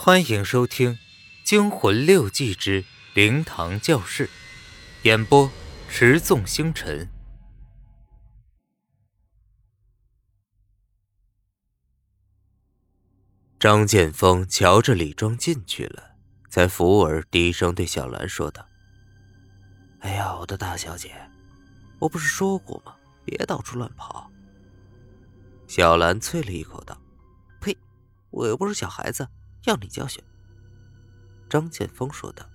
欢迎收听《惊魂六记之灵堂教室》，演播：持纵星辰。张建锋瞧着李庄进去了，才扶耳低声对小兰说道：“哎呀，我的大小姐，我不是说过吗？别到处乱跑。”小兰啐了一口道：“呸，我又不是小孩子。”要你教训，张剑锋说道：“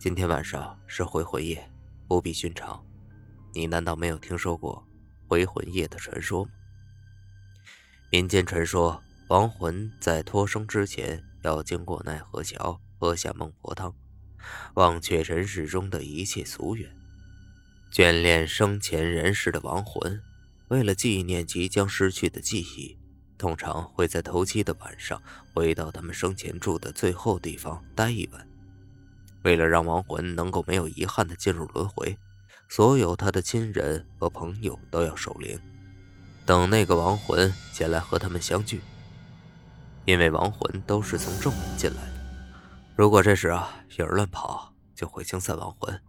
今天晚上是回魂夜，不比寻常。你难道没有听说过回魂夜的传说吗？民间传说，亡魂在脱生之前要经过奈何桥，喝下孟婆汤，忘却人世中的一切俗缘，眷恋生前人世的亡魂，为了纪念即将失去的记忆。”通常会在头七的晚上回到他们生前住的最后地方待一晚。为了让亡魂能够没有遗憾的进入轮回，所有他的亲人和朋友都要守灵，等那个亡魂前来和他们相聚。因为亡魂都是从正门进来的，如果这时啊有人乱跑，就会惊散亡魂。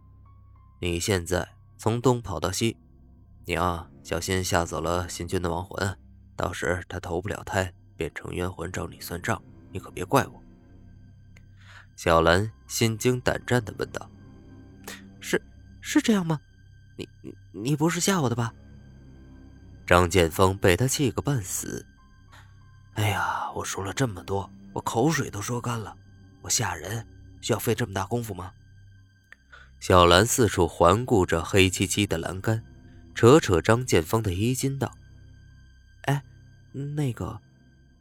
你现在从东跑到西，你啊小心吓走了新君的亡魂。到时他投不了胎，变成冤魂找你算账，你可别怪我。小兰心惊胆战地问道：“是是这样吗？你你你不是吓我的吧？”张剑锋被他气个半死。哎呀，我说了这么多，我口水都说干了。我吓人需要费这么大功夫吗？小兰四处环顾着黑漆漆的栏杆，扯扯张剑锋的衣襟道。那个，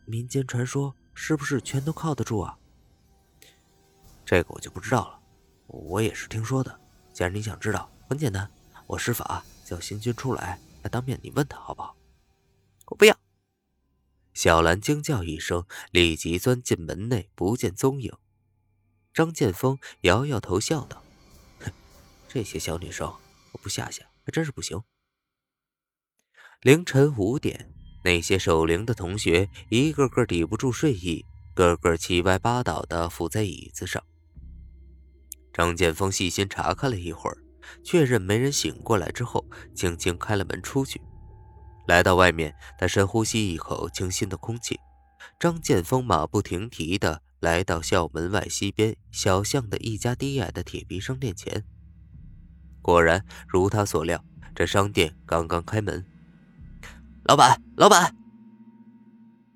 民间传说是不是全都靠得住啊？这个我就不知道了，我也是听说的。既然你想知道，很简单，我施法叫新君出来，来当面你问他好不好？我不要！小兰惊叫一声，立即钻进门内，不见踪影。张剑锋摇摇头，笑道：“哼，这些小女生，我不吓吓还真是不行。”凌晨五点。那些守灵的同学一个个抵不住睡意，个个七歪八倒的伏在椅子上。张剑锋细心查看了一会儿，确认没人醒过来之后，轻轻开了门出去。来到外面，他深呼吸一口清新的空气。张剑锋马不停蹄地来到校门外西边小巷的一家低矮的铁皮商店前。果然如他所料，这商店刚刚开门。老板，老板！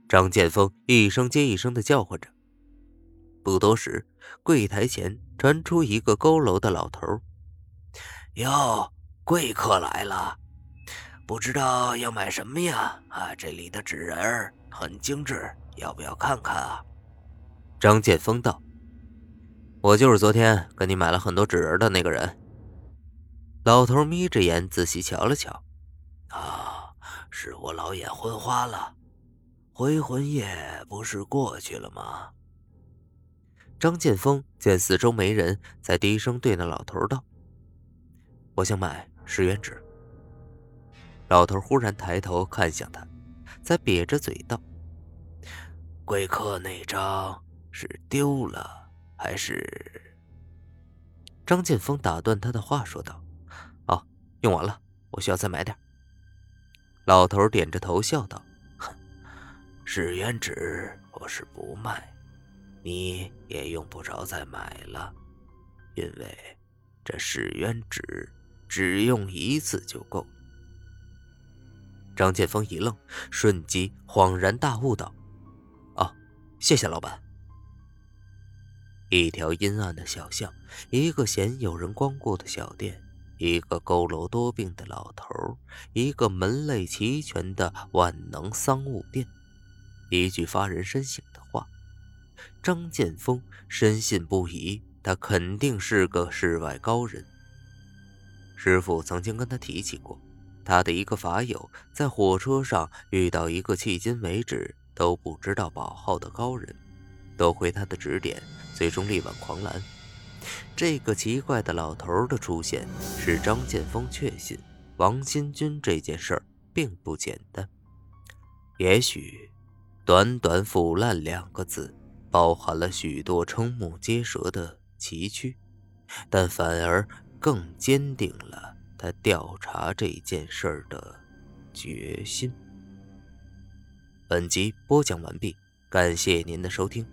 张剑锋一声接一声的叫唤着。不多时，柜台前传出一个佝偻的老头：“哟，贵客来了，不知道要买什么呀？啊，这里的纸人很精致，要不要看看啊？”张剑锋道：“我就是昨天跟你买了很多纸人的那个人。”老头眯着眼仔细瞧了瞧，啊。是我老眼昏花了，回魂夜不是过去了吗？张剑锋见四周没人，才低声对那老头道：“我想买十元纸。”老头忽然抬头看向他，才瘪着嘴道：“贵客那张是丢了还是？”张剑锋打断他的话说道：“哦，用完了，我需要再买点。”老头点着头笑道：“哼，十元纸我是不卖，你也用不着再买了，因为这十元纸只用一次就够。”张剑锋一愣，瞬即恍然大悟道：“哦，谢谢老板。”一条阴暗的小巷，一个鲜有人光顾的小店。一个佝偻多病的老头，一个门类齐全的万能丧物店，一句发人深省的话，张剑锋深信不疑，他肯定是个世外高人。师傅曾经跟他提起过，他的一个法友在火车上遇到一个迄今为止都不知道宝号的高人，多亏他的指点，最终力挽狂澜。这个奇怪的老头的出现，使张建锋确信王新军这件事儿并不简单。也许，短短腐烂两个字，包含了许多瞠目结舌的崎岖，但反而更坚定了他调查这件事儿的决心。本集播讲完毕，感谢您的收听。